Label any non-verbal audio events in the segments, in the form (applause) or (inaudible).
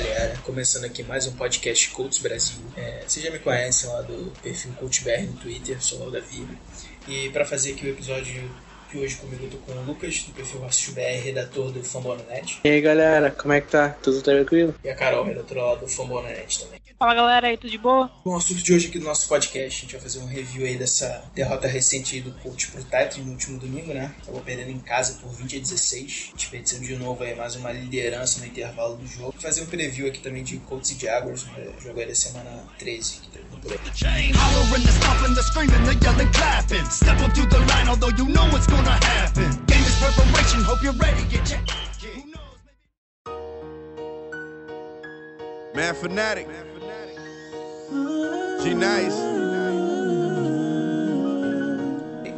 galera, começando aqui mais um podcast Colts Brasil. É, vocês já me conhecem lá do perfil CoachBR no Twitter, sou o Davi. E para fazer aqui o episódio de hoje comigo eu tô com o Lucas, do perfil RacistoBR, redator do Fambonanet. E aí galera, como é que tá? Tudo tranquilo? E a Carol, redatora lá do Fambonanet também. Fala galera aí, tudo de boa? Bom, o assunto de hoje aqui do nosso podcast, a gente vai fazer um review aí dessa derrota recente aí do Colts pro Titans no último domingo, né? Acabou perdendo em casa por 20 a 16. Desperdiçando de novo aí mais uma liderança no intervalo do jogo. Vou fazer um preview aqui também de Colts e Jaguars, né? jogo aí da semana 13, que terminou por aí. Who knows? Man Fanatic. G.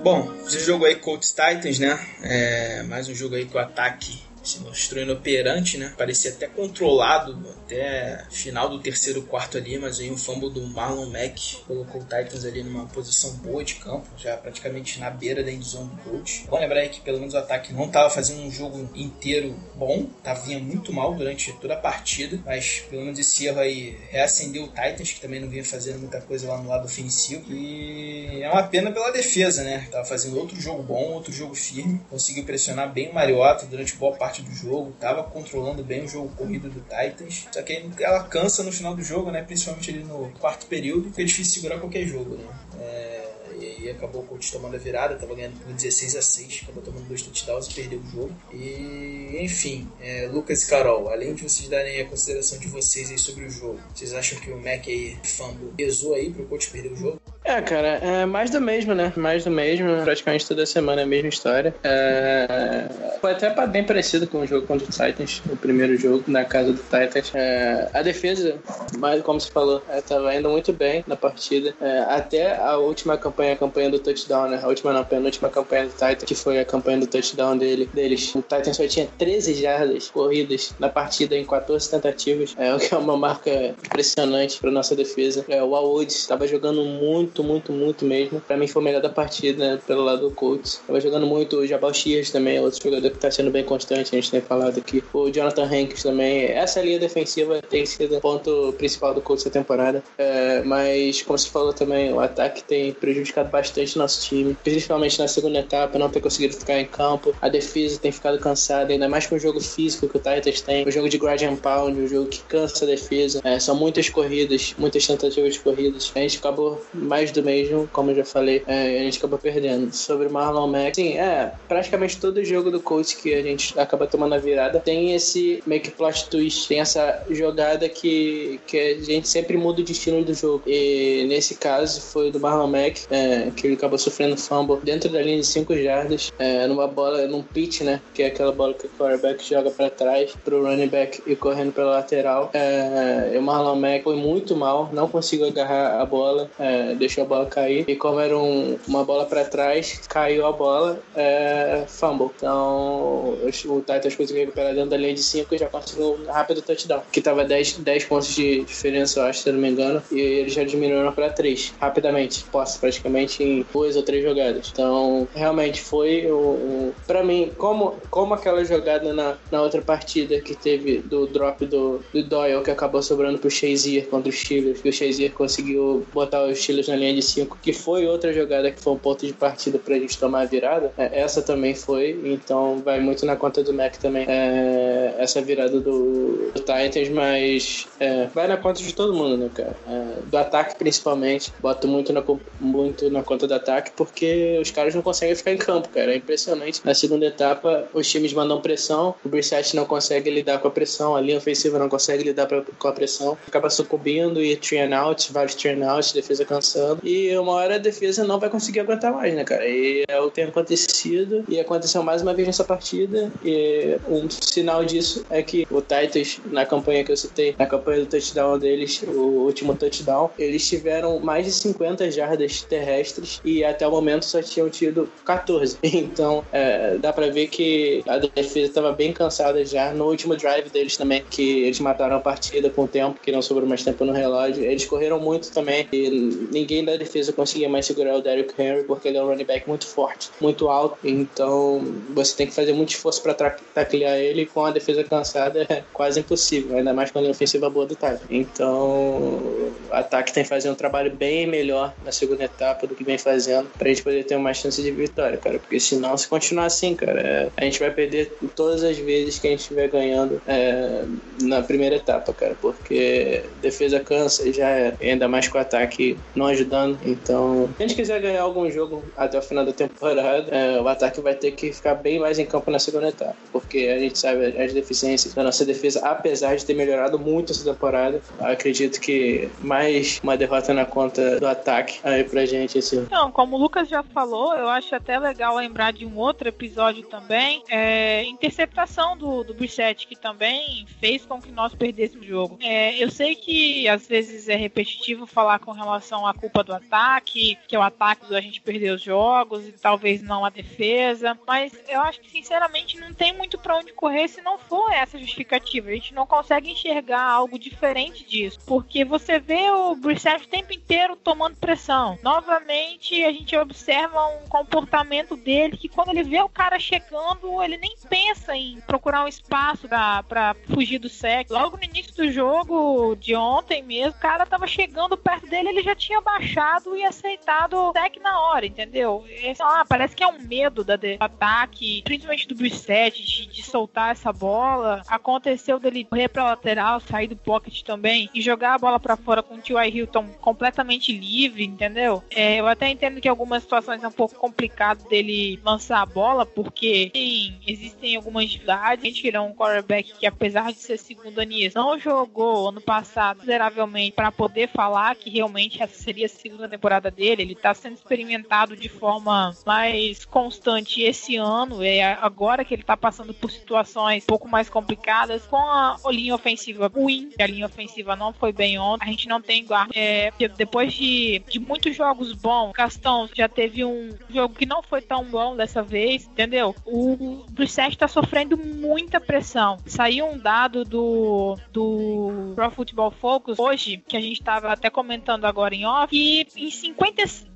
Bom, esse jogo aí Colts Titans, né? É, mais um jogo aí o ataque se mostrou inoperante, né? Parecia até controlado até final do terceiro quarto ali, mas aí um fumble do Marlon Mack colocou o Titans ali numa posição boa de campo, já praticamente na beira da endzone do Colts. Bom lembrar aí que pelo menos o ataque não estava fazendo um jogo inteiro bom, tava vinha muito mal durante toda a partida, mas pelo menos esse erro aí reacendeu o Titans, que também não vinha fazendo muita coisa lá no lado ofensivo. E é uma pena pela defesa, né? Tava fazendo outro jogo bom, outro jogo firme, conseguiu pressionar bem o Mariota durante boa parte do jogo, tava controlando bem o jogo corrido do Titans. Só que ela cansa no final do jogo, né? Principalmente ali no quarto período, porque é difícil segurar qualquer jogo, né? É, e aí acabou o Colts tomando a virada, tava ganhando por 16 a 6, acabou tomando dois touchdowns e perdeu o jogo. E enfim, é, Lucas e Carol, além de vocês darem a consideração de vocês aí sobre o jogo, vocês acham que o Mac aí, fumble, pesou aí pro Colts perder o jogo? É, cara, é mais do mesmo, né? Mais do mesmo, praticamente toda semana é a mesma história. É... Foi até bem parecido com o jogo contra o Titans, o primeiro jogo na casa do Titans. É... A defesa, mas como você falou, estava indo muito bem na partida. É, Até a última campanha, a campanha do touchdown, né? A última não, a penúltima campanha do Titans, que foi a campanha do touchdown dele, deles. O Titans só tinha 13 jardas corridas na partida em 14 tentativas, é, o que é uma marca impressionante para nossa defesa. É, o Awood estava jogando muito, muito, muito mesmo. Para mim foi o melhor da partida, né, pelo lado do Colts. Estava jogando muito o Jabal Shears também, outro jogador que está sendo bem constante, a gente tem falado aqui. O Jonathan Hanks também. Essa linha defensiva tem sido o ponto principal do Colts essa temporada. É, mas, como você falou também, o ataque tem prejudicado bastante nosso time, principalmente na segunda etapa, não ter conseguido ficar em campo. A defesa tem ficado cansada, ainda mais com o jogo físico que o Titans tem, o jogo de grade and pound, o jogo que cansa a defesa. É, são muitas corridas, muitas tentativas de corridas. A gente acabou mais do mesmo, como eu já falei, é, a gente acabou perdendo. Sobre o Marlon Mack, sim, é, praticamente todo jogo do coach que a gente acaba tomando a virada tem esse meio que plot twist, tem essa jogada que, que a gente sempre muda o destino do jogo. E nesse caso foi do Marlon Mack, é, que ele acabou sofrendo fumble dentro da linha de 5 jardas, é, numa bola, num pitch, né? Que é aquela bola que o quarterback joga para trás pro running back e correndo pela lateral. É, o Marlon Mack foi muito mal, não conseguiu agarrar a bola, é, deixou a bola cair. E como era um, uma bola para trás, caiu a bola, é, fumble. Então o Titans conseguiu recuperar dentro da linha de 5 e já conseguiu um rápido touchdown. Que tava 10, 10 pontos de diferença, eu acho, se não me engano. E eles já diminuíram para 3, rapidamente. Posse, praticamente em duas ou três jogadas. Então, realmente foi o. o para mim, como, como aquela jogada na, na outra partida que teve do drop do, do Doyle, que acabou sobrando pro Shazier contra os Steelers, que o Shazier conseguiu botar os Steelers na linha de 5, que foi outra jogada que foi um ponto de partida pra gente tomar a virada. É, essa também foi, então vai muito na conta do Mac também. É, essa virada do, do Titans, mas é, vai na conta de todo mundo, né, cara? É, do ataque principalmente. Boto muito na, muito na conta do ataque porque os caras não conseguem ficar em campo, cara. É impressionante. Na segunda etapa, os times mandam pressão, o Brissett não consegue lidar com a pressão, a linha ofensiva não consegue lidar pra, com a pressão, acaba sucumbindo e and out, vários and out, defesa cansando. E uma hora a defesa não vai conseguir aguentar mais, né, cara? E é o que tem acontecido. E aconteceu mais uma vez nessa partida. E um sinal disso é que o Titans, na campanha que eu citei, na campanha do touchdown deles, o último touchdown, eles tiveram mais de 50 jardas terrestres e até o momento só tinham tido 14. (laughs) Então, é, dá pra ver que a defesa estava bem cansada já no último drive deles também, que eles mataram a partida com o tempo, que não sobrou mais tempo no relógio. Eles correram muito também e ninguém da defesa conseguia mais segurar o Derrick Henry porque ele é um running back muito forte, muito alto. Então, você tem que fazer muito esforço para taclear ele com a defesa cansada é quase impossível, ainda mais com a ofensiva boa do Tyler. Então, o ataque tem que fazer um trabalho bem melhor na segunda etapa do que vem fazendo pra gente poder ter uma chance de vitória, cara. Porque senão, se continuar assim, cara, é, a gente vai perder todas as vezes que a gente estiver ganhando é, na primeira etapa, cara. Porque defesa cansa e já é, ainda mais com o ataque não ajudando. Então, se a gente quiser ganhar algum jogo até o final da temporada, é, o ataque vai ter que ficar bem mais em campo na segunda etapa. Porque a gente sabe as deficiências da nossa defesa, apesar de ter melhorado muito essa temporada. Acredito que mais uma derrota na conta do ataque aí pra gente esse ano. Então, como o Lucas já falou, eu acho até legal lembrar de um outro episódio também. É, interceptação do, do Brissette, que também fez com que nós perdêssemos o jogo. É, eu sei que às vezes é repetitivo falar com relação à culpa do ataque, que é o ataque da gente perder os jogos e talvez não a defesa, mas eu acho que sinceramente não tem muito para onde correr se não for essa justificativa. A gente não consegue enxergar algo diferente disso, porque você vê o Brissett o tempo inteiro tomando pressão. Novamente, a gente observa um comportamento dele que quando ele vê o cara chegando, ele nem pensa em procurar um espaço para fugir do sec. Logo no início do jogo de ontem mesmo, o cara tava chegando perto dele, ele já tinha baixado e aceitado o sec na hora, entendeu? Esse, ah, parece que é um medo da do ataque, principalmente do Brissett, de, de soltar essa bola. Aconteceu dele correr pra lateral, sair do pocket também e jogar a bola para fora com o T.Y. Hilton completamente livre, entendeu? É, eu até entendo que algumas situações é um pouco complicado dele lançar a bola, porque sim, existem algumas dificuldades. A gente virou um quarterback que, apesar de ser segundo anis, não jogou ano passado consideravelmente para poder falar que realmente essa seria a segunda temporada dele. Ele tá sendo experimentado de forma mais constante esse ano. É agora que ele tá passando por situações um pouco mais complicadas com a linha ofensiva ruim, a linha ofensiva não foi bem ontem. A gente não tem guarda. É, depois de, de muitos jogos bons, Castão já teve um jogo que não foi tão bom dessa vez, entendeu? O Brissett tá sofrendo muita pressão. Saiu um dado do, do Pro Football Focus hoje, que a gente tava até comentando agora em off, que em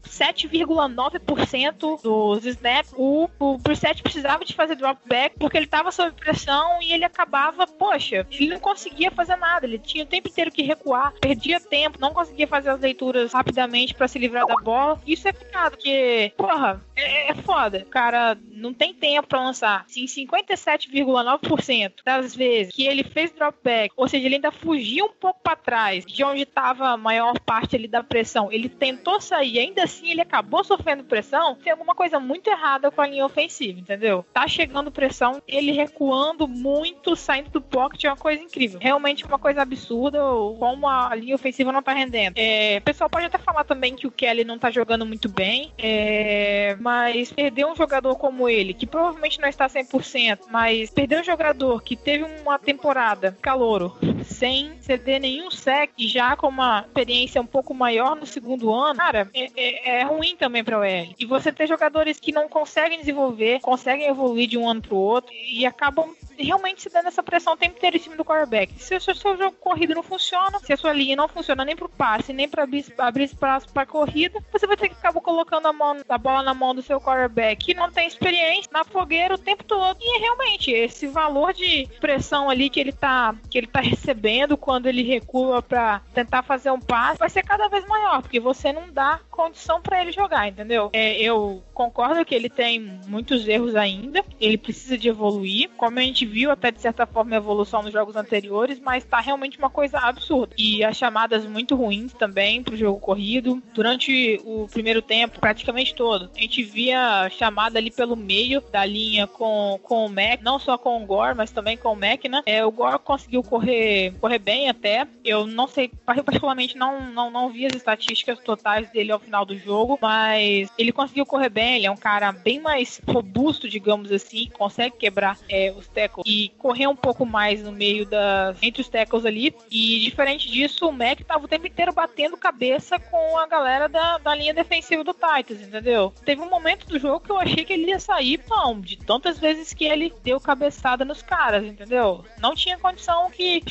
57,9% dos snaps, o, o Brissett precisava de fazer drop back porque ele tava sob pressão e ele acabava, poxa, ele não conseguia fazer nada, ele tinha o tempo inteiro que recuar, perdia tempo, não conseguia fazer as leituras rapidamente para se livrar da bola. Isso é pecado, porque, porra, é, é foda. O cara não tem tempo para lançar. Se em 57,9% das vezes que ele fez dropback, ou seja, ele ainda fugia um pouco para trás de onde estava a maior parte ali da pressão, ele tentou sair, ainda assim ele acabou sofrendo pressão, tem alguma coisa muito errada com a linha ofensiva, entendeu? Tá chegando pressão, ele recuando muito, saindo do pocket é uma coisa incrível. Realmente uma coisa absurda como a linha ofensiva não tá rendendo. É, o pessoal pode até falar também que o Kelly não tá jogando muito bem, é, mas perder um jogador como ele, que provavelmente não está 100%, mas perder um jogador que teve uma temporada calouro, sem ceder nenhum sec já com uma experiência um pouco maior no segundo ano, cara, é, é, é ruim também para o L. E você ter jogadores que não conseguem desenvolver, conseguem evoluir de um ano para o outro e acabam realmente se dando essa pressão o tempo inteiro em cima do quarterback. Se o seu, seu jogo corrido não funciona, se a sua linha não funciona nem pro passe, nem para abrir, espaço pra corrida, você vai ter que acabar colocando a, mão, a bola na mão do seu quarterback que não tem experiência na fogueira o tempo todo. E realmente, esse valor de pressão ali que ele tá, que ele tá (laughs) recebendo quando ele recua para tentar fazer um passe vai ser cada vez maior, porque você não dá condição para ele jogar, entendeu? É, eu concordo que ele tem muitos erros ainda, ele precisa de evoluir. Como a gente viu até de certa forma a evolução nos jogos anteriores, mas tá realmente uma coisa absurda. E as chamadas muito ruins também pro jogo corrido. Durante o primeiro tempo, praticamente todo, a gente via chamada ali pelo meio da linha com, com o Mac, não só com o Gore, mas também com o Mac, né? É, o Gore conseguiu correr, correr bem até. Eu não sei, particularmente não, não, não vi as estatísticas totais dele ao final do jogo, mas ele conseguiu correr bem. Ele é um cara bem mais robusto, digamos assim, consegue quebrar é, os tackles e correr um pouco mais no meio das entre os tackles ali. E diferente disso, o Mac tava o tempo inteiro batendo cabeça com a galera da, da linha defensiva do Titans, entendeu? Teve um momento do jogo que eu achei que ele ia sair, não, de tantas vezes que ele deu cabeçada nos caras, entendeu? Não tinha condição que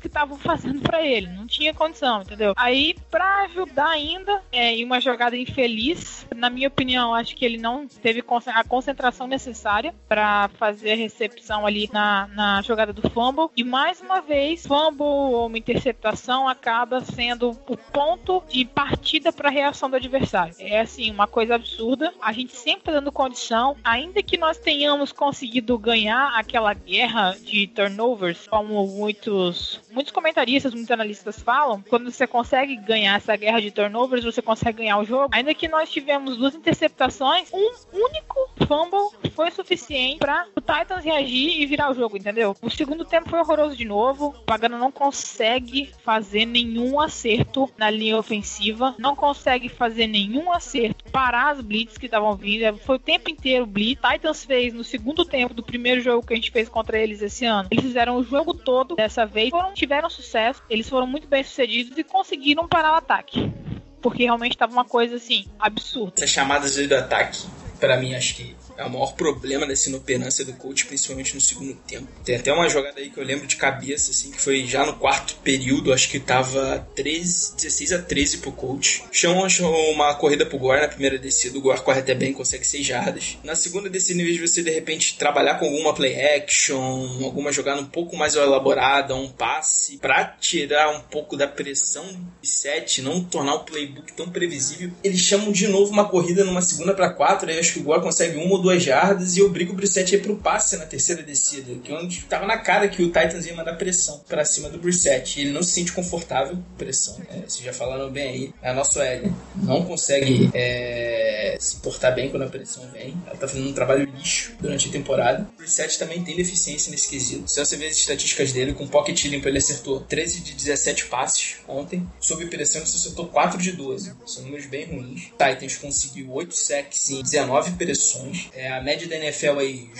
que estavam fazendo para ele, não tinha condição, entendeu? Aí, para ajudar ainda, é, em uma jogada infeliz, na minha opinião, acho que ele não teve a concentração necessária para fazer a recepção ali na, na jogada do fumble. E mais uma vez, fumble ou uma interceptação acaba sendo o ponto de partida para a reação do adversário. É assim, uma coisa absurda. A gente sempre tá dando condição, ainda que nós tenhamos conseguido ganhar aquela guerra de turnovers, como muitos, muitos comentaristas, muitos analistas falam, quando você consegue ganhar essa guerra de turnovers, você consegue ganhar o jogo. Ainda que nós tivemos duas interceptações, um único fumble foi suficiente para o Titans reagir e virar o jogo, entendeu? O segundo tempo foi horroroso de novo. O Pagano não consegue fazer nenhum acerto na linha ofensiva, não consegue fazer nenhum acerto parar as blitz que estavam vindo. Foi o tempo inteiro blitz. Titans fez no segundo tempo do primeiro jogo que a gente fez contra eles esse ano. Eles fizeram o jogo todo dessa vez, foram, tiveram sucesso, eles foram muito bem sucedidos e conseguiram parar o ataque. Porque realmente estava uma coisa assim, absurda. Essas chamadas do ataque, para mim, acho que é o maior problema dessa inoperância do coach, principalmente no segundo tempo. Tem até uma jogada aí que eu lembro de cabeça, assim, que foi já no quarto período, acho que tava 13, 16 a 13 pro coach. Chamam uma corrida pro Gore na primeira descida, o Gore corre até bem, consegue 6 jardas. Na segunda descida, em vez de você de repente trabalhar com alguma play action, alguma jogada um pouco mais elaborada, um passe, pra tirar um pouco da pressão de 7, não tornar o playbook tão previsível, eles chamam de novo uma corrida numa segunda para 4, aí acho que o Gore consegue uma duas jardas e obriga o Brissett a ir pro passe na terceira descida, que é onde tava na cara que o Titans ia mandar pressão para cima do Brissett. Ele não se sente confortável com pressão. É, vocês já falaram bem aí. A nossa L não consegue é, se portar bem quando a pressão vem. Ela tá fazendo um trabalho lixo durante a temporada. O Brissett também tem deficiência nesse quesito. Se você ver as estatísticas dele, com pocket limpo ele acertou 13 de 17 passes ontem. Sob pressão ele acertou 4 de 12. São números bem ruins. Titans conseguiu 8 sacks em 19 pressões. É, a média da NFL aí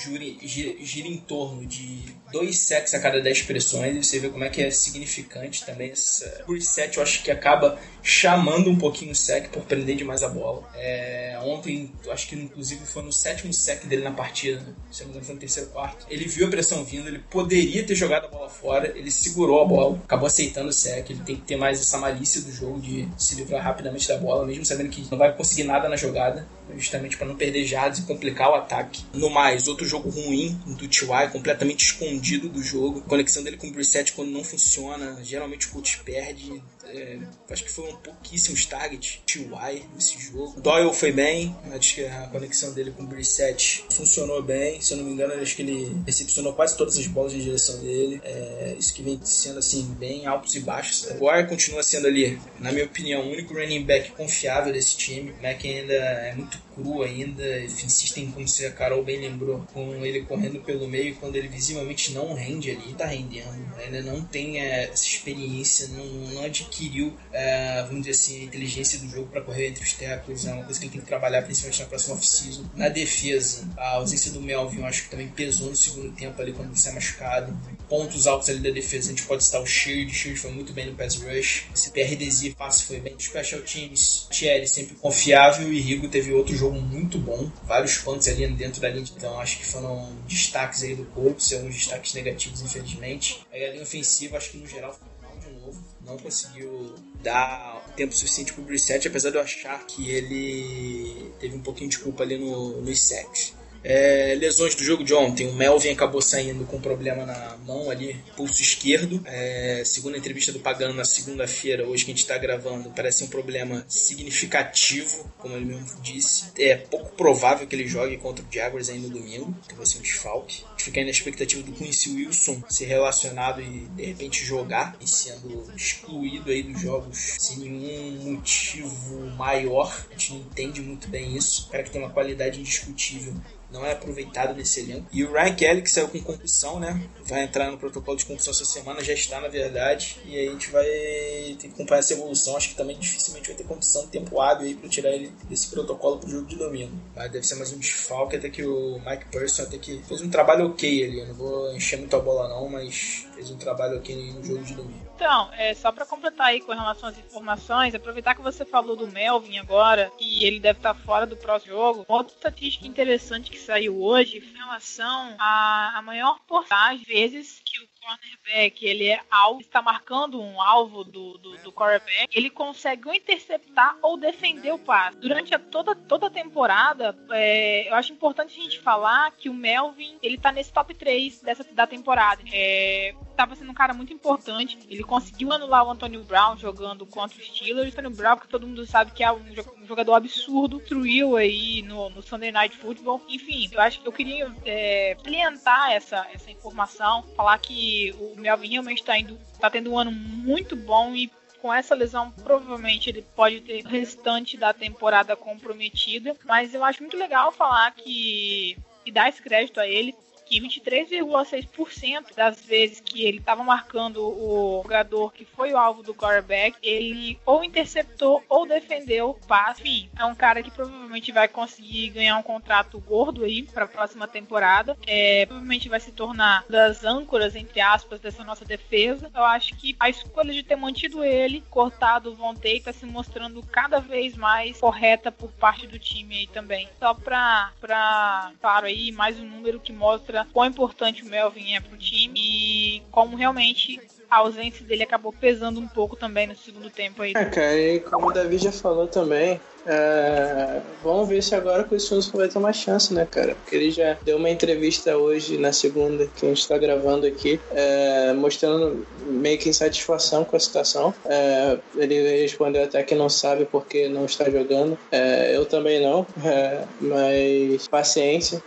gira, gira em torno de dois sacks a cada 10 pressões, e você vê como é que é significante também. Por 7 eu acho que acaba chamando um pouquinho o sec por prender demais a bola. É, ontem, acho que inclusive foi no sétimo sec dele na partida, né? se não me engano foi no terceiro quarto. Ele viu a pressão vindo, ele poderia ter jogado a bola fora, ele segurou a bola, acabou aceitando o sec. Ele tem que ter mais essa malícia do jogo de se livrar rapidamente da bola, mesmo sabendo que não vai conseguir nada na jogada, justamente para não perder jardas e complicar o ataque. No mais, outro jogo ruim do T.Y., completamente escondido do jogo. A conexão dele com o Brissett quando não funciona, geralmente o coach perde. É, acho que foram pouquíssimos targets TY nesse jogo. Doyle foi bem, acho que a conexão dele com o Brissett funcionou bem. Se eu não me engano, acho que ele recepcionou quase todas as bolas em direção dele. É, isso que vem sendo assim, bem altos e baixos. O Gore continua sendo ali, na minha opinião, o único running back confiável desse time. O Mac ainda é muito cru ainda, insistem, como se a Carol bem lembrou, com ele correndo pelo meio quando ele visivelmente não rende ali, tá rendendo. Ainda não tem é, essa experiência, não, não adquiriu, é, vamos dizer assim, a inteligência do jogo para correr entre os tackles. É uma coisa que ele tem que trabalhar, principalmente na próxima off-season. Na defesa, a ausência do Melvin eu acho que também pesou no segundo tempo ali quando você é machucado. Pontos altos ali da defesa, a gente pode estar o Shield, o Shield foi muito bem no pass rush. Esse PRDZ passe foi bem. Special Teams, Thierry sempre confiável e Rigo teve outro jogo muito bom. Vários pontos ali dentro da linha, então acho que foram destaques aí do Colts, alguns destaques negativos, infelizmente. Aí a linha ofensiva, acho que no geral ficou mal de novo. Não conseguiu dar tempo suficiente pro Brissett, apesar de eu achar que ele teve um pouquinho de culpa ali no, nos sacks. É, lesões do jogo de ontem. O Melvin acabou saindo com problema na mão ali, pulso esquerdo. É, segundo a entrevista do Pagano na segunda-feira, hoje que a gente está gravando, parece um problema significativo, como ele mesmo disse. É pouco provável que ele jogue contra o Jaguars ainda no domingo, que vai ser um desfalque fica aí na expectativa do Quincy Wilson ser relacionado e de repente jogar e sendo excluído aí dos jogos sem nenhum motivo maior. A gente não entende muito bem isso. O cara que tem uma qualidade indiscutível não é aproveitado nesse elenco. E o Ryan Kelly, que saiu com concussão, né? Vai entrar no protocolo de concussão essa semana, já está na verdade. E aí a gente vai ter que acompanhar essa evolução. Acho que também dificilmente vai ter condição tempo hábil aí para tirar ele desse protocolo pro jogo de domingo. Mas deve ser mais um desfalque, até que o Mike Person até que fez um trabalho ok ali. Eu não vou encher muito a bola não, mas fez um trabalho ok no jogo de domingo. Então, é, só para completar aí com relação às informações, aproveitar que você falou do Melvin agora, e ele deve estar fora do próximo jogo. Outra estatística interessante que saiu hoje em relação à, maior porcentagem de vezes que o cornerback ele é alvo, está marcando um alvo do, do, do ele consegue ou interceptar ou defender o passe. Durante a, toda, toda a temporada, é, eu acho importante a gente falar que o Melvin ele tá nesse top 3 dessa, da temporada. É, tava sendo um cara muito importante. Ele conseguiu anular o Antonio Brown jogando contra o Steelers. O Antonio Brown, que todo mundo sabe que é um jogador absurdo, destruiu aí no, no Sunday Night Football. Enfim, eu acho que eu queria é, salientar essa, essa informação, falar que o Melvin realmente está tá tendo um ano muito bom e com essa lesão, provavelmente ele pode ter o restante da temporada comprometida. Mas eu acho muito legal falar que. E dar esse crédito a ele, que 23,6% das vezes que ele estava marcando o jogador que foi o alvo do quarterback, ele ou interceptou ou defendeu o passe. Enfim, é um cara que provavelmente vai conseguir ganhar um contrato gordo aí para a próxima temporada. É, provavelmente vai se tornar das âncoras, entre aspas, dessa nossa defesa. Eu acho que a escolha de ter mantido ele, cortado o Vontae, está se mostrando cada vez mais correta por parte do time aí também. Só para, claro, aí mais um número que mostra mostra quão importante o Melvin é pro time e como realmente a ausência dele acabou pesando um pouco também no segundo tempo aí. É, cara, e como o Davi já falou também, é, vamos ver se agora com o Wilson vai ter uma chance, né, cara? Porque ele já deu uma entrevista hoje, na segunda, que a gente tá gravando aqui, é, mostrando meio que insatisfação com a situação. É, ele respondeu até que não sabe porque não está jogando. Eu também não, mas paciência.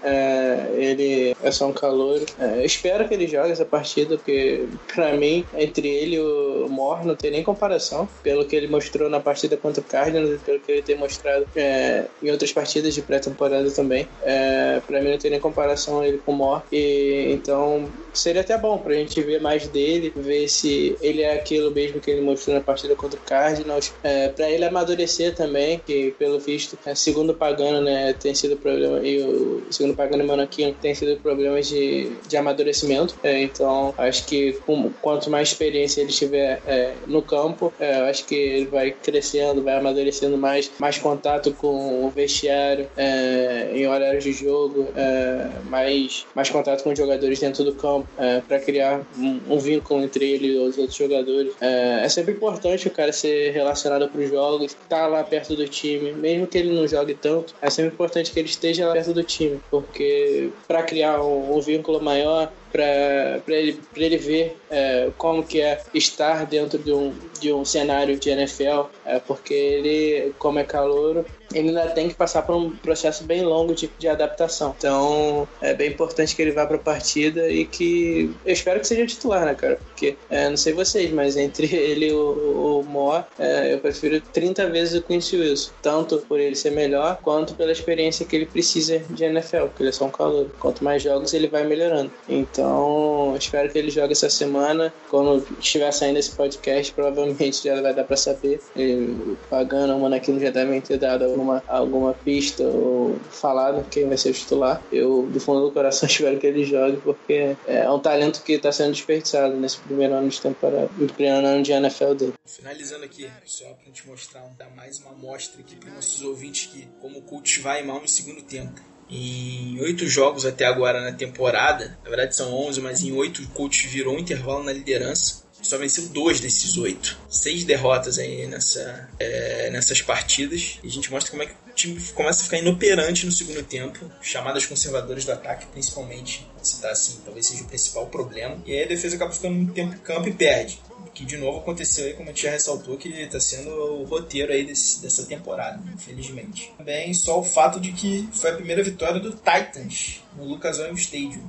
Ele é só um calor. espero que ele jogue essa partida, porque pra mim, entre ele e o Mor, não tem nem comparação. Pelo que ele mostrou na partida contra o Cardinals, pelo que ele tem mostrado é, em outras partidas de pré-temporada também. É, para mim não tem nem comparação ele com o Mor. E, então seria até bom pra gente ver mais dele, ver se ele é aquilo mesmo que ele mostrou na partida contra o Cardinals. É, para ele amadurecer também, que pelo visto, é, segundo Pagano, né, tem sido problema, e o segundo Pagano e tem sido problemas de, de amadurecimento. É, então acho que com, quanto mais experiência ele tiver é, no campo, é, acho que ele vai crescendo, vai amadurecendo mais mais contato com o vestiário é, em horários de jogo, é, mais, mais contato com os jogadores dentro do campo, é, para criar um, um, vínculo entre ele e os outros jogadores. É, é sempre importante o cara ser relacionado para os jogos, estar tá lá perto do time, mesmo que ele não jogue tanto, é sempre importante que ele esteja lá perto do time, porque para criar um, um vínculo maior, para ele, ele ver é, como que é estar dentro de um, de um cenário de NFL, é, porque ele, como é calouro, ele ainda tem que passar por um processo bem longo de, de adaptação. Então é bem importante que ele vá para a partida e que eu espero que seja titular, né, cara? Porque é, não sei vocês, mas entre (laughs) ele e o, o Moore, é, eu prefiro 30 vezes o Quincy Wilson, tanto por ele ser melhor quanto pela experiência que ele precisa de NFL, porque ele é só um calor. Quanto mais jogos ele vai melhorando. Então espero que ele jogue essa semana. Quando estiver saindo esse podcast, provavelmente já vai dar para saber. Ele, pagando, o Manaquino já devem ter dado alguma, alguma pista ou falado quem vai ser o titular. Eu, do fundo do coração, (laughs) espero que ele jogue, porque é um talento que está sendo desperdiçado nesse primeiro ano de temporada, no primeiro ano de NFL dele. Finalizando aqui, só pra gente mostrar, dar mais uma amostra aqui para nossos ouvintes que como o coach vai mal no segundo tempo. Em oito jogos até agora na temporada, na verdade são onze, mas em oito o coach virou um intervalo na liderança só venceu dois desses oito. Seis derrotas aí nessa, é, nessas partidas. E a gente mostra como é que time começa a ficar inoperante no segundo tempo. Chamadas conservadoras do ataque, principalmente citar assim, talvez seja o principal problema. E aí a defesa acaba ficando muito tempo em campo e perde que de novo aconteceu aí, como a tia ressaltou, que está sendo o roteiro aí desse, dessa temporada, infelizmente. Também só o fato de que foi a primeira vitória do Titans no Lucas Oil Stadium,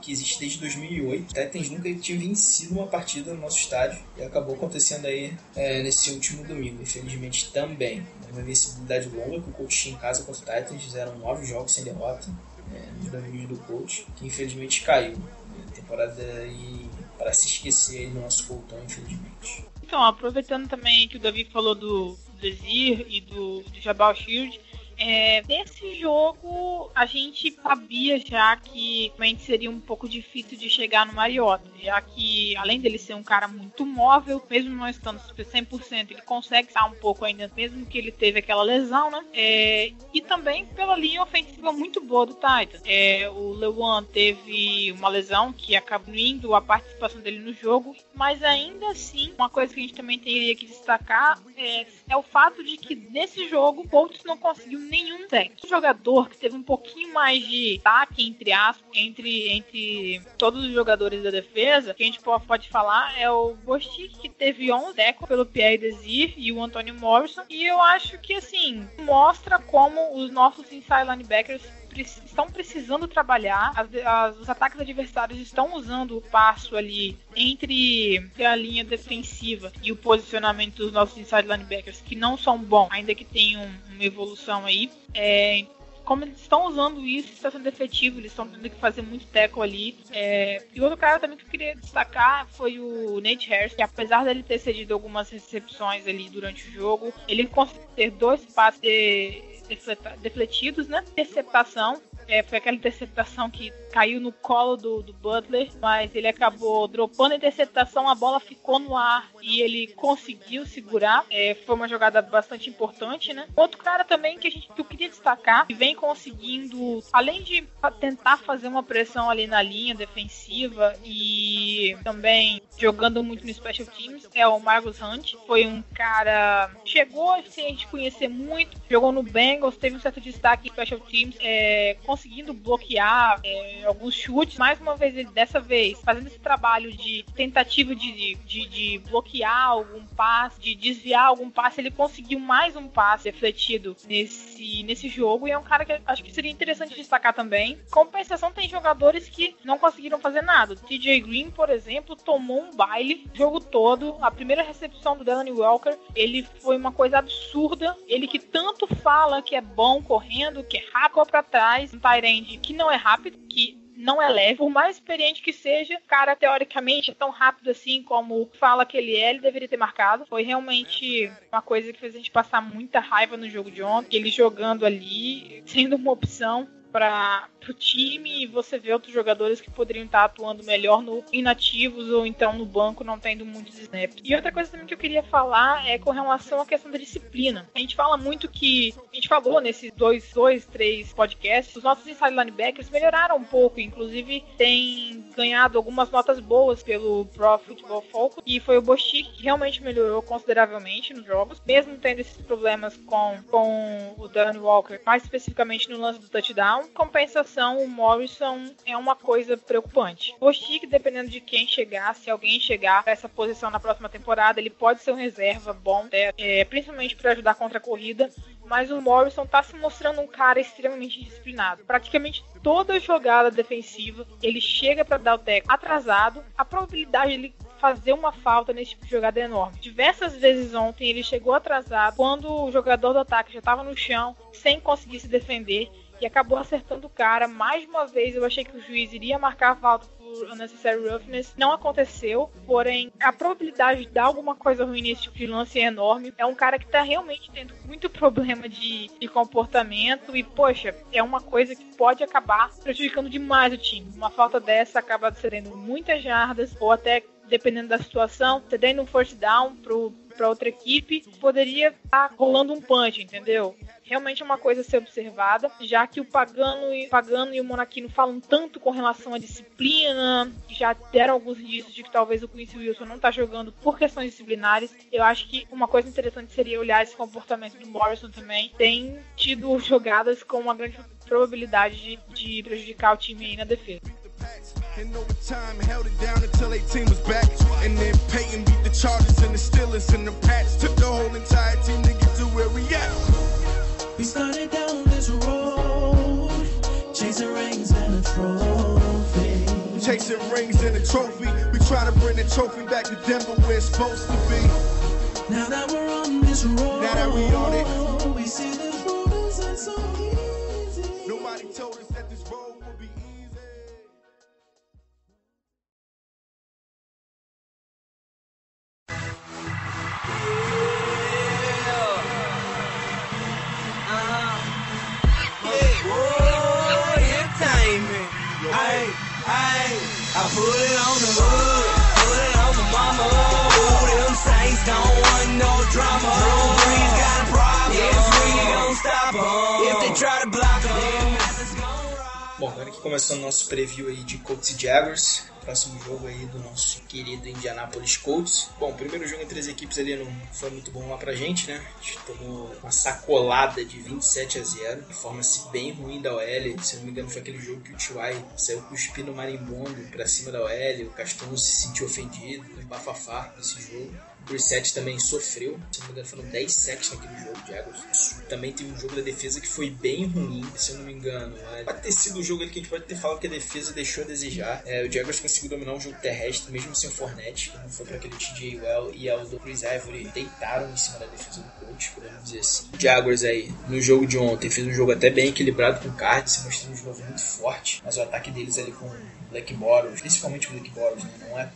que existe desde 2008. O Titans nunca tinha vencido uma partida no nosso estádio e acabou acontecendo aí é, nesse último domingo, infelizmente também. Uma invencibilidade longa que o coach tinha em casa contra o Titans, fizeram nove jogos sem derrota é, no domínio do coach, que infelizmente caiu. A temporada aí para se esquecer no nosso coltão, infelizmente. Então, aproveitando também que o Davi falou do Desir e do, do Jabal Shield, é, nesse jogo, a gente sabia já que realmente seria um pouco difícil de chegar no Mariota, já que além dele ser um cara muito móvel, mesmo não estando 100%, ele consegue estar um pouco ainda, mesmo que ele teve aquela lesão, né? É, e também pela linha ofensiva muito boa do Titans. É, o Lewan teve uma lesão que acabou indo a participação dele no jogo, mas ainda assim, uma coisa que a gente também teria que destacar é, é o fato de que nesse jogo o não conseguiu nenhum técnico. Um jogador que teve um pouquinho mais de ataque, entre aspas, entre, entre todos os jogadores da defesa, que a gente pode falar é o Bostic, que teve 11 decos pelo Pierre Desir e o Anthony Morrison. E eu acho que, assim, mostra como os nossos inside linebackers estão precisando trabalhar, as, as, os ataques adversários estão usando o passo ali entre a linha defensiva e o posicionamento dos nossos inside linebackers, que não são bons, ainda que tenham uma evolução aí. É, como eles estão usando isso, está sendo efetivo, eles estão tendo que fazer muito teco ali. É... E outro cara também que eu queria destacar foi o Nate Harris, que apesar dele ter cedido algumas recepções ali durante o jogo, ele conseguiu ter dois passes defletidos, né? Interceptação. É, foi aquela interceptação que caiu no colo do, do, Butler, mas ele acabou dropando a interceptação, a bola ficou no ar e ele conseguiu segurar. É, foi uma jogada bastante importante, né? Outro cara também que, a gente, que eu queria destacar, que vem conseguindo, além de tentar fazer uma pressão ali na linha defensiva e também jogando muito no Special Teams, é o Marcus Hunt. Foi um cara. Chegou assim, a gente conhecer muito, jogou no Bengals, teve um certo destaque em Special Teams, é, conseguindo bloquear. É, alguns chutes. Mais uma vez, dessa vez, fazendo esse trabalho de tentativa de, de, de, bloquear algum passe, de desviar algum passe, ele conseguiu mais um passe refletido nesse, nesse jogo. E é um cara que acho que seria interessante destacar também. Compensação, tem jogadores que não conseguiram fazer nada. TJ Green, por exemplo, tomou um baile o jogo todo. A primeira recepção do Delaney Walker, ele foi uma coisa absurda. Ele que tanto fala que é bom correndo, que é rápido para trás, um Tyrande que não é rápido, que não é leve. Por mais experiente que seja, cara, teoricamente, é tão rápido assim como fala que ele é, ele deveria ter marcado. Foi realmente uma coisa que fez a gente passar muita raiva no jogo de ontem. Ele jogando ali, sendo uma opção para o time e você vê outros jogadores que poderiam estar atuando melhor no inativos ou então no banco não tendo muitos snaps. E outra coisa também que eu queria falar é com relação à questão da disciplina. A gente fala muito que a gente falou nesses dois, dois, três podcasts, os nossos inside linebackers melhoraram um pouco, inclusive tem ganhado algumas notas boas pelo Pro Football Focus e foi o Bostic que realmente melhorou consideravelmente nos jogos, mesmo tendo esses problemas com, com o Danny Walker, mais especificamente no lance do touchdown compensação, o Morrison é uma coisa preocupante. O Chic, dependendo de quem chegar, se alguém chegar para essa posição na próxima temporada, ele pode ser um reserva bom, é, é, principalmente para ajudar contra a corrida. Mas o Morrison está se mostrando um cara extremamente disciplinado. Praticamente toda jogada defensiva, ele chega para dar o teco atrasado. A probabilidade de ele fazer uma falta nesse tipo de jogada é enorme. Diversas vezes ontem ele chegou atrasado quando o jogador do ataque já estava no chão, sem conseguir se defender e acabou acertando o cara. Mais uma vez eu achei que o juiz iria marcar a falta por unnecessary roughness. Não aconteceu, porém a probabilidade de dar alguma coisa ruim nesse tipo de lance é enorme. É um cara que tá realmente tendo muito problema de, de comportamento e, poxa, é uma coisa que pode acabar prejudicando demais o time. Uma falta dessa acaba cedendo muitas jardas ou até dependendo da situação, cedendo um first down pro para outra equipe, poderia estar tá rolando um punch, entendeu? Realmente é uma coisa a ser observada, já que o Pagano e, Pagano e o Monachino falam tanto com relação à disciplina, já deram alguns indícios de que talvez o Quincy Wilson não está jogando por questões disciplinares. Eu acho que uma coisa interessante seria olhar esse comportamento do Morrison também. Tem tido jogadas com uma grande probabilidade de, de prejudicar o time aí na defesa. In overtime, held it down until 18 was back. And then Peyton beat the Chargers and the Steelers and the Pats. Took the whole entire team to get to where we at. We started down this road, chasing rings and a trophy. Chasing rings and a trophy. We try to bring the trophy back to Denver where it's supposed to be. Now that we're on this road, Now that we on it. we see this Mama. Saints don't want no drama. Got a problem. Stop try to block. Bom, agora que começando o nosso preview aí de Colts e Jaguars, próximo jogo aí do nosso querido Indianapolis Colts. Bom, primeiro jogo entre as equipes ali não foi muito bom lá pra gente, né? A gente tomou uma sacolada de 27 a 0, forma-se bem ruim da OL. Se não me engano, foi aquele jogo que o T.Y. saiu cuspindo marimbondo pra cima da OL, o Caston se sentiu ofendido, bafafá nesse jogo. O Brissett também sofreu, se não me engano foram 10 sacks naquele jogo Jaguars. Também teve um jogo da defesa que foi bem ruim, se eu não me engano. É, Pode ter sido o jogo ali que a gente pode ter falado que a defesa deixou a desejar. É, o Jaguars conseguiu dominar um jogo terrestre, mesmo sem o Fournette, como foi para aquele TJ Well e o do Chris Ivory deitaram em cima da defesa do coach, podemos dizer assim. O Jaguars aí, no jogo de ontem, fez um jogo até bem equilibrado com o Card, se mostrando um jogo muito forte, mas o ataque deles ali com o Black Boros, principalmente o Black Boros, né, não é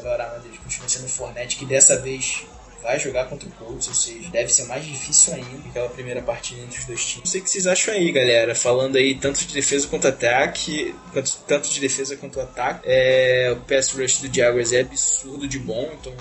confiável. O melhor arma deles continua sendo o Fournette, que dessa vez vai jogar contra o Colts, ou seja, deve ser mais difícil ainda aquela primeira partida entre os dois times. Não sei o que vocês acham aí, galera. Falando aí tanto de defesa quanto ataque, quanto, tanto de defesa quanto ataque. É, o pass rush do Jaguars é absurdo de bom, então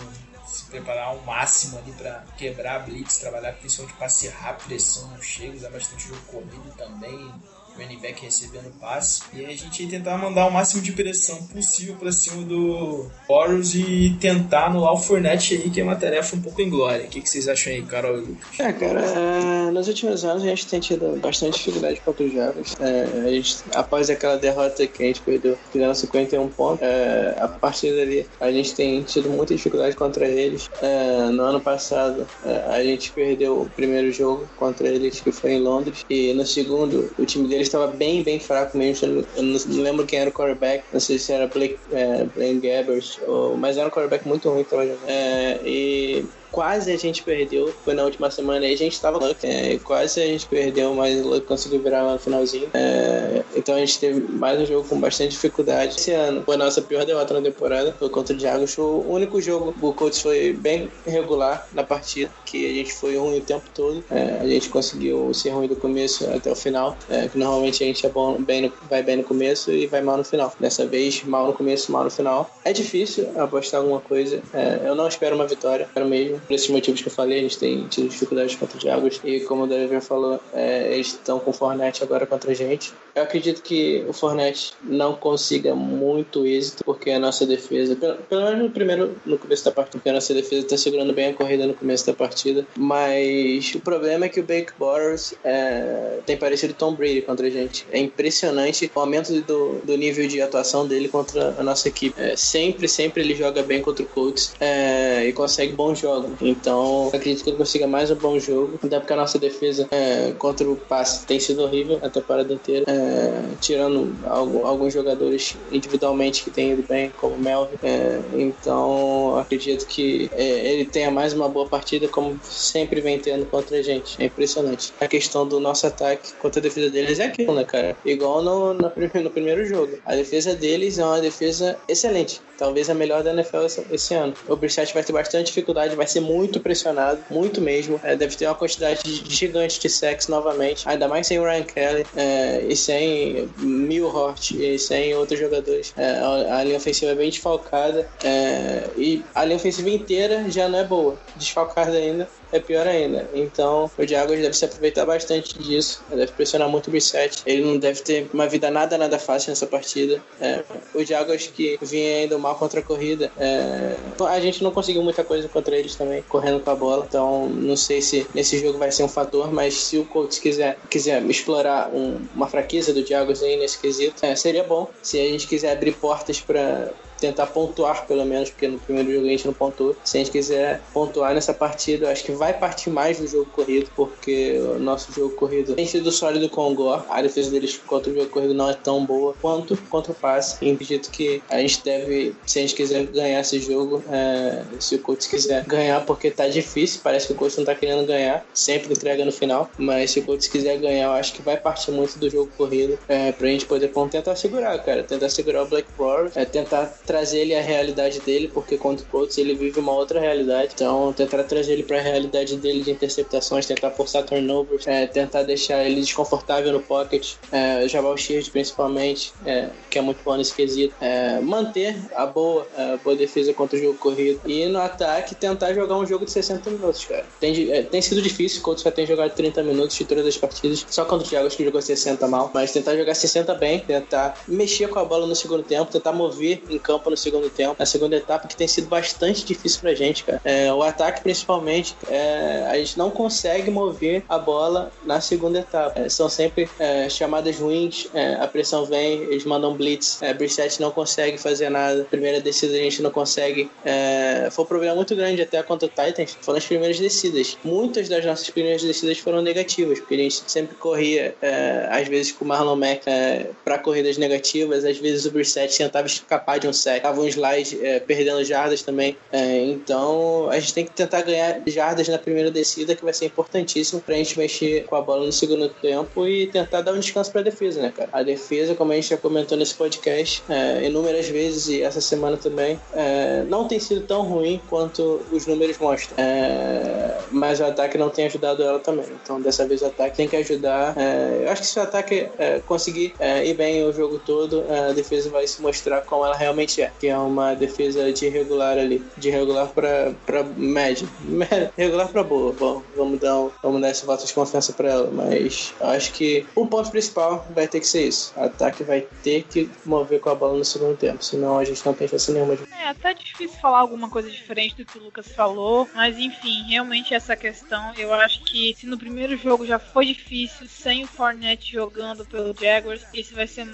se preparar ao máximo ali para quebrar a blitz, trabalhar principalmente passe rápido, pressão não chega, usar bastante jogo corrido também running back recebendo passe. E a gente ia tentar mandar o máximo de pressão possível para cima do Boros e tentar anular o Fournette aí, que é uma tarefa um pouco inglória. O que, que vocês acham aí, Carol e Lucas? É, cara, é, nos últimos anos a gente tem tido bastante dificuldade contra os Jaguars. É, a gente, após aquela derrota que a gente perdeu, fizeram 51 pontos, é, a partir dali a gente tem tido muita dificuldade contra eles. É, no ano passado é, a gente perdeu o primeiro jogo contra eles, que foi em Londres, e no segundo o time deles estava bem, bem fraco mesmo. Eu não, lembro quem era o quarterback, não sei se era Blake, é, Blaine Gabbers, ou, mas era um quarterback muito ruim tava jogando. É, e quase a gente perdeu, foi na última semana e a gente tava lucky, é, quase a gente perdeu, mas o Luck conseguiu virar lá no finalzinho. É, então a gente teve mais um jogo com bastante dificuldade. Esse ano foi a nossa pior derrota na temporada, foi contra o Jaguars. O único jogo, o Colts foi bem regular na partida, que a gente foi ruim o tempo todo. É, a gente conseguiu ser ruim do começo até o final, é, que normalmente a gente é bom, bem no, vai bem no começo e vai mal no final. Dessa vez, mal no começo, mal no final. É difícil apostar alguma coisa. É, eu não espero uma vitória, espero mesmo por esses motivos que eu falei, eles têm tido dificuldades contra o Jaguars e como o David já falou, é, eles estão com o Fournette agora contra a gente. Eu acredito que o Fournette não consiga muito êxito porque a nossa defesa, pelo, pelo menos no primeiro, no começo da partida, porque a nossa defesa está segurando bem a corrida no começo da partida, mas o problema é que o Blake Bortles é, tem parecido Tom Brady contra a gente. É impressionante o aumento do, do nível de atuação dele contra a nossa equipe. É, sempre, sempre ele joga bem contra o Colts é, e consegue bons jogos. Então, acredito que ele consiga mais um bom jogo. Até porque a nossa defesa é, contra o passe tem sido horrível a temporada inteira. É, tirando algum, alguns jogadores individualmente que têm ido bem, como o Melvin. É, então, acredito que é, ele tenha mais uma boa partida, como sempre vem tendo contra a gente. É impressionante. A questão do nosso ataque contra a defesa deles é aquilo, né, cara? Igual no, no, no primeiro jogo. A defesa deles é uma defesa excelente. Talvez a melhor da NFL esse, esse ano. O Brissett vai ter bastante dificuldade, vai ser muito pressionado, muito mesmo. É, deve ter uma quantidade gigante de sacks novamente, ainda mais sem o Ryan Kelly é, e sem Milhort e sem outros jogadores. É, a linha ofensiva é bem desfalcada é, e a linha ofensiva inteira já não é boa, desfalcada ainda. É pior ainda. Então, o Jaguars deve se aproveitar bastante disso, deve pressionar muito o Brissett. Ele não deve ter uma vida nada, nada fácil nessa partida. É, o Jaguars que vinha indo mal contra a corrida, é, a gente não conseguiu muita coisa contra eles também, correndo com a bola. Então, não sei se nesse jogo vai ser um fator, mas se o Colts quiser, quiser explorar um, uma fraqueza do Jaguars aí nesse quesito, é, seria bom. Se a gente quiser abrir portas para tentar pontuar pelo menos, porque no primeiro jogo a gente não pontuou. Se a gente quiser pontuar nessa partida, eu acho que vai partir mais do jogo corrido, porque o nosso jogo corrido tem sido sólido com o Gore. A defesa deles contra o jogo corrido não é tão boa quanto contra o passe. E acredito que a gente deve, se a gente quiser ganhar esse jogo, é, se o Colts quiser ganhar, porque tá difícil, parece que o Colts não tá querendo ganhar, sempre entrega no final, mas se o Colts quiser ganhar, eu acho que vai partir muito do jogo corrido é, pra gente poder tentar segurar, cara, tentar segurar o Black War, é, tentar trazer ele à realidade dele, porque contra o Colts ele vive uma outra realidade. Então, tentar trazer ele para a realidade dele de interceptações, tentar forçar turnovers, é, tentar deixar ele desconfortável no pocket, é, Jabal principalmente, é, que é muito bom nesse quesito. É, manter a boa, a boa defesa contra o jogo corrido. E no ataque, tentar jogar um jogo de 60 minutos, cara. Tem, é, tem sido difícil, o Colts só tem jogado 30 minutos de todas as partidas, só contra o Thiago que jogou 60 mal, mas tentar jogar 60 bem, tentar mexer com a bola no segundo tempo, tentar mover em campo no segundo tempo, na segunda etapa, que tem sido bastante difícil pra gente, cara. É, o ataque, principalmente, é, a gente não consegue mover a bola na segunda etapa. É, são sempre é, chamadas ruins, é, a pressão vem, eles mandam blitz, é, Brissett não consegue fazer nada. Primeira descida a gente não consegue. É, foi um problema muito grande até contra o Titans, foram as primeiras descidas. Muitas das nossas primeiras descidas foram negativas, porque a gente sempre corria, é, às vezes com o Marlon Mack, é, para corridas negativas, às vezes o Brissett tentava escapar de um sec, tava um slide é, perdendo jardas também. É, então a gente tem que tentar ganhar jardas na primeira descida, que vai ser importantíssimo pra gente mexer com a bola no segundo tempo e tentar dar um descanso pra defesa, né, cara? A defesa, como a gente já comentou nesse podcast é, inúmeras vezes e essa semana também, é, não tem sido tão ruim quanto os números mostram. É, mas o ataque não tem ajudado ela também. Então dessa vez o ataque tem que ajudar. É, eu acho que se o ataque conseguir ir bem o jogo todo, a defesa vai se mostrar como ela realmente que é uma defesa de regular ali, de regular para para média, (laughs) regular para boa. Bom, vamos dar um, vamos dar esse voto de confiança para ela, mas acho que o ponto principal vai ter que ser isso. Ataque vai ter que mover com a bola no segundo tempo, senão a gente não tem chance nenhuma de. É até difícil falar alguma coisa diferente do que o Lucas falou, mas enfim, realmente essa questão, eu acho que se no primeiro jogo já foi difícil sem o Fournette jogando pelo Jaguars, esse vai ser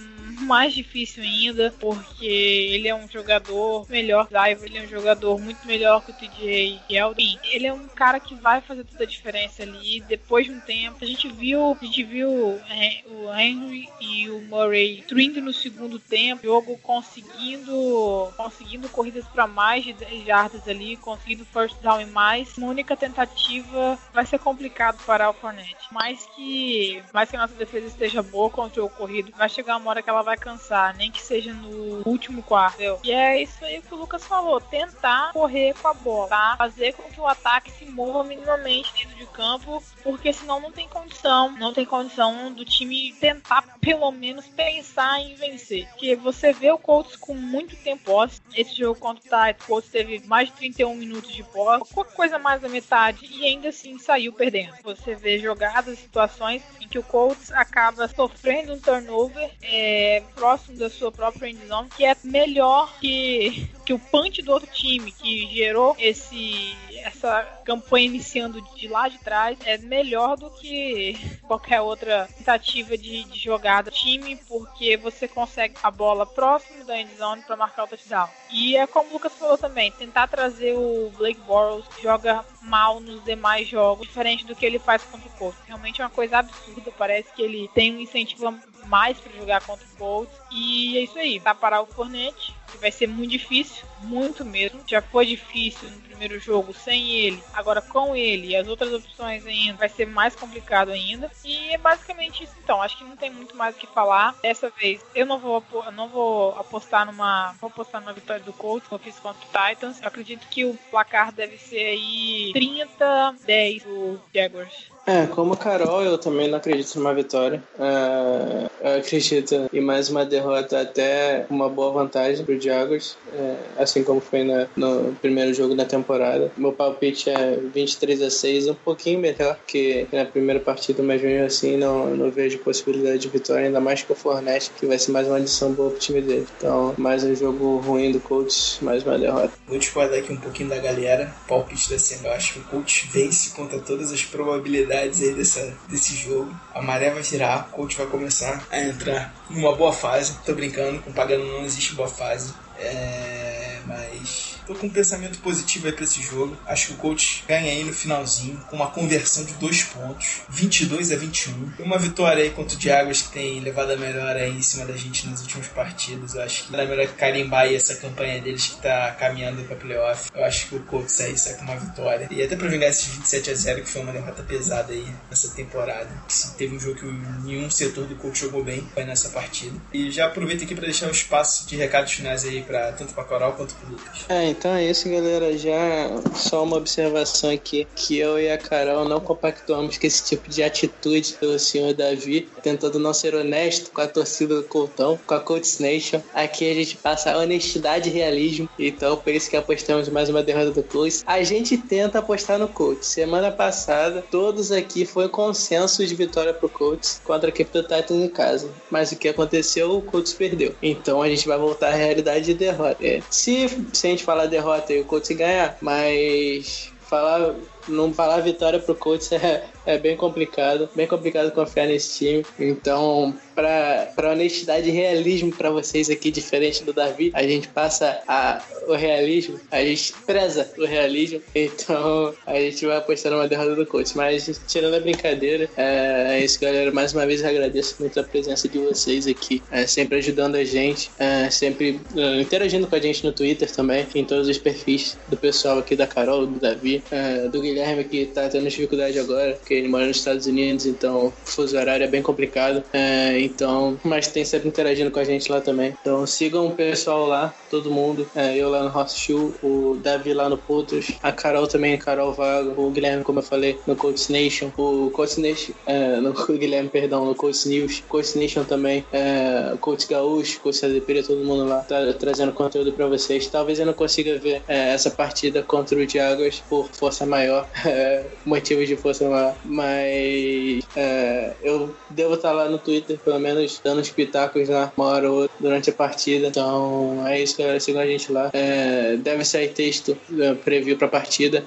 mais difícil ainda, porque ele é um jogador melhor Diver, ele é um jogador muito melhor que o TJ Yeldon. Ele é um cara que vai fazer toda a diferença ali. Depois de um tempo, a gente viu, a gente viu o Henry e o Murray destruindo no segundo tempo, jogo conseguindo conseguindo corridas para mais de 10 jardas ali, conseguindo first down e mais. Uma única tentativa vai ser complicado para o Fournette. Mais que mais que a nossa defesa esteja boa contra o corrido, vai chegar uma hora que ela vai cansar, nem que seja no último quarto. E é isso aí que o Lucas falou: tentar correr com a bola, tá? Fazer com que o ataque se mova minimamente dentro de campo, porque senão não tem condição, não tem condição do time tentar pelo menos pensar em vencer. Porque você vê o Colts com muito tempo posse. Esse jogo contra o Titans, o Colts teve mais de 31 minutos de posse, qualquer coisa mais da metade, e ainda assim saiu perdendo. Você vê jogadas, situações em que o Colts acaba sofrendo um turnover é, próximo da sua própria endzone, que é melhor que, que o punch do outro time, que gerou esse essa campanha iniciando de lá de trás, é melhor do que qualquer outra tentativa de, de jogada time, porque você consegue a bola próximo da endzone para marcar o touchdown. E é como o Lucas falou também, tentar trazer o Blake Bortles, joga mal nos demais jogos, diferente do que ele faz contra o Colts. Realmente é uma coisa absurda, parece que ele tem um incentivo mais para jogar contra o Colts. E é isso aí, tá parar o Fornette, que vai ser muito difícil, muito mesmo. Já foi difícil no primeiro jogo sem ele, agora com ele e as outras opções ainda, vai ser mais complicado ainda. E é basicamente isso então. Acho que não tem muito mais o que falar. Dessa vez eu não vou, não vou apostar numa. Vou apostar numa vitória do Colts, como eu fiz contra o Titans. Eu acredito que o placar deve ser aí 30-10 do Jaguars. É, como Carol, eu também não acredito numa vitória. É, eu acredito em mais uma derrota até uma boa vantagem pro Jaguars, é, assim como foi na- no primeiro jogo da temporada. Meu palpite é 23 a 6, um pouquinho melhor que na primeira partida, mas mesmo assim não, não vejo possibilidade de vitória, ainda mais com o Fornette, que vai ser mais uma adição boa pro time dele. Então, mais um jogo ruim do Colts, mais uma derrota. Vou discordar aqui um pouquinho da galera. Palpite da semana. Eu acho que o coach vence contra todas as probabilidades aí dessa, desse jogo. A maré vai virar, o coach vai começar a entrar numa boa fase. Tô brincando, com Pagano não existe boa fase. É, mas tô com um pensamento positivo aí pra esse jogo. Acho que o coach ganha aí no finalzinho, com uma conversão de dois pontos, 22 a 21. E uma vitória aí contra o Diáguas que tem levado a melhor aí em cima da gente nas últimas partidas. Eu acho que é melhor carimbar aí essa campanha deles que tá caminhando pra playoff. Eu acho que o coach sai, sai com uma vitória. E até pra vingar esses 27 a 0 que foi uma derrota pesada aí nessa temporada. Teve um jogo que nenhum setor do coach jogou bem, foi nessa partida. E já aproveito aqui pra deixar um espaço de recados finais aí pra tanto pra Coral quanto pro Lucas. É, então é isso, galera. Já só uma observação aqui: que eu e a Carol não compactuamos com esse tipo de atitude do senhor Davi, tentando não ser honesto com a torcida do Coltão, com a Colts Nation. Aqui a gente passa honestidade e realismo, então por isso que apostamos mais uma derrota do Colts. A gente tenta apostar no Colts. Semana passada, todos aqui foi consenso de vitória pro Colts contra a equipe do Titans em casa. Mas o que aconteceu, o Colts perdeu. Então a gente vai voltar à realidade de derrota. É, Se, se a gente falar derrota e o Colts ganhar, mas falar não falar vitória pro Colts é, é bem complicado, bem complicado confiar nesse time. Então, para honestidade e realismo para vocês aqui, diferente do Davi, a gente passa a, o realismo, a gente preza o realismo. (laughs) Então, a gente vai apostar numa derrota do Colts. Mas, tirando a brincadeira, é, é isso, galera. Mais uma vez, agradeço muito a presença de vocês aqui, é, sempre ajudando a gente, é, sempre é, interagindo com a gente no Twitter também, em todos os perfis do pessoal aqui da Carol, do Davi, é, do Guilherme que tá tendo dificuldade agora, porque ele mora nos Estados Unidos, então o fuso horário é bem complicado. É, então, mas tem sempre interagindo com a gente lá também. Então sigam o pessoal lá, todo mundo. É, eu lá no House Show, o Davi lá no Putos, a Carol também, Carol Vago, o Guilherme, como eu falei, no Coach Nation, o Coach Nation, é, no (laughs) Guilherme, perdão, no Coach News, Coach Nation também, é, Coach Gaúcho, Coach Adepeira, todo mundo lá tá trazendo conteúdo pra vocês. Talvez eu não consiga ver é, essa partida contra o Diáguas por força maior, (laughs) motivos de força maior, mas é, eu devo estar lá no Twitter, pelo menos dando uns pitacos lá uma hora ou outra durante a partida. Então é isso, galera. Sigam a gente lá. É, deve sair texto é, preview pra partida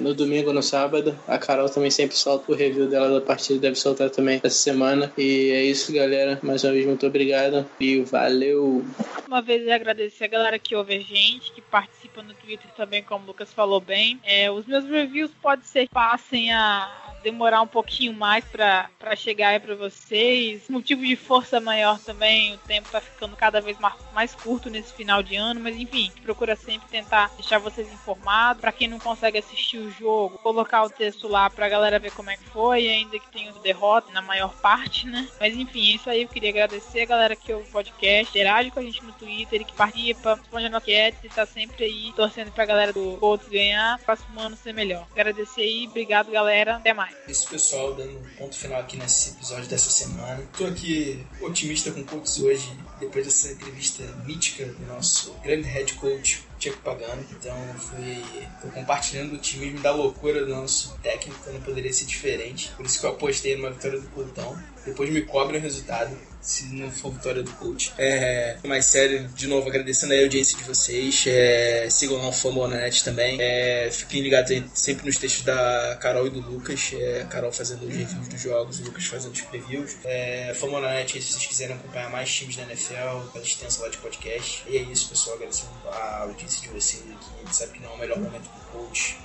no domingo no sábado. A Carol também sempre solta o review dela da partida, deve soltar também essa semana. E é isso, galera. Mais uma vez, muito obrigado e valeu! Uma vez agradecer a galera que ouve a gente, que participa no Twitter também, como o Lucas falou bem. É, os meus reviews pode ser que passem a demorar um pouquinho mais pra chegar aí pra vocês. Motivo de força maior também, o tempo tá ficando cada vez mais, curto nesse final de ano, mas enfim, procura sempre tentar deixar vocês informados. Pra quem não consegue assistir o jogo, colocar o texto lá pra galera ver como é que foi, ainda que tenha derrota na maior parte, né? Mas enfim, é isso aí. Eu queria agradecer a galera que ouve o podcast, interage com a gente no Twitter, que participa, responde a nossa e tá sempre aí torcendo pra galera do Colts ganhar, próximo ano ser melhor. Agradecer aí, obrigado galera, até mais. Isso, pessoal, dando um ponto final aqui nesse episódio dessa semana. Tô aqui otimista com Colts hoje, depois dessa entrevista mítica do nosso grande head coach, Tiago Pagano. Então, fui tô compartilhando o otimismo da loucura do nosso técnico, não poderia ser diferente. Por isso que eu apostei numa vitória do Coltão. Depois me cobrem o resultado, se não for vitória do coach. É, mais sério, de novo, agradecendo a audiência de vocês. É, sigam lá o Famonet também. É, fiquem ligados sempre nos textos da Carol e do Lucas. É, Carol fazendo os reviews dos jogos, o Lucas fazendo os previews. É, Famonet, se vocês quiserem acompanhar mais times da NFL, a extensa lá de podcast. E é isso, pessoal. Agradecendo a audiência de vocês aqui. A gente sabe que não é o melhor momento do coach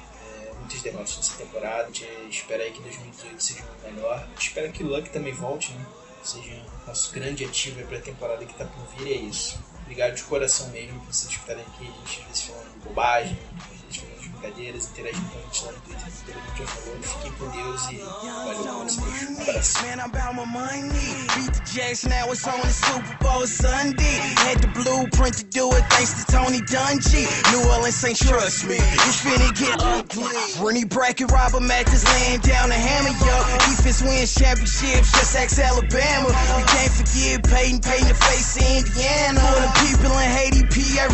É, muitas derrotas nessa temporada. A gente espera aí que 2018 seja melhor. Espera que o Luck também volte, né? Seja nosso grande ativo aí pra temporada que tá por vir. É isso. Obrigado de coração mesmo por vocês escutarem aqui. A gente às vezes falando bobagem, brincadeiras, interagindo com a gente lá no Twitter, pelo que já falou. Fiquem com Deus e valeu. Um abraço. Man, I'm about my money. Beat the Jacks, now it's on the Super Bowl Sunday. Had the blueprint to do it thanks to Tony Dungy. New Orleans ain't trust me. It's finna get ugly. Rennie Bracket, Robert Mathis laying down a hammer, yo. Defense wins championships, just ex Alabama. We can't forget Peyton, Peyton the face of Indiana. For the people in Haiti,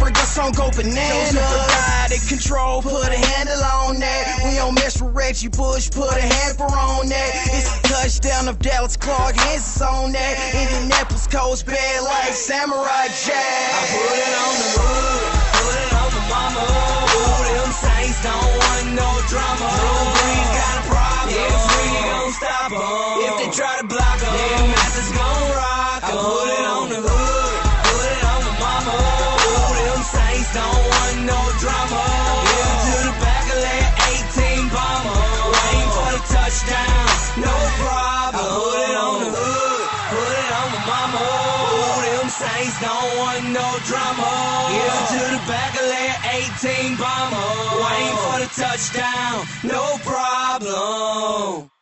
Rick, the song go bananas. God in control, put a handle on that. We don't mess with Reggie Bush, put a hamper on that. It's a touchdown of Dallas Clark, hands on that. Indianapolis Coast bad like Samurai Jack. I put it on the hood, put it on the mama. Ooh, them Saints don't want no drama. Drew Brees got a problem. Yeah, we gon' stop 'em. If they try to block 'em, yeah, Masters gon' rock 'em. I put it on don't want no drama. Yeah, to the back of that 18 bomber. Waiting for the touchdown, no problem.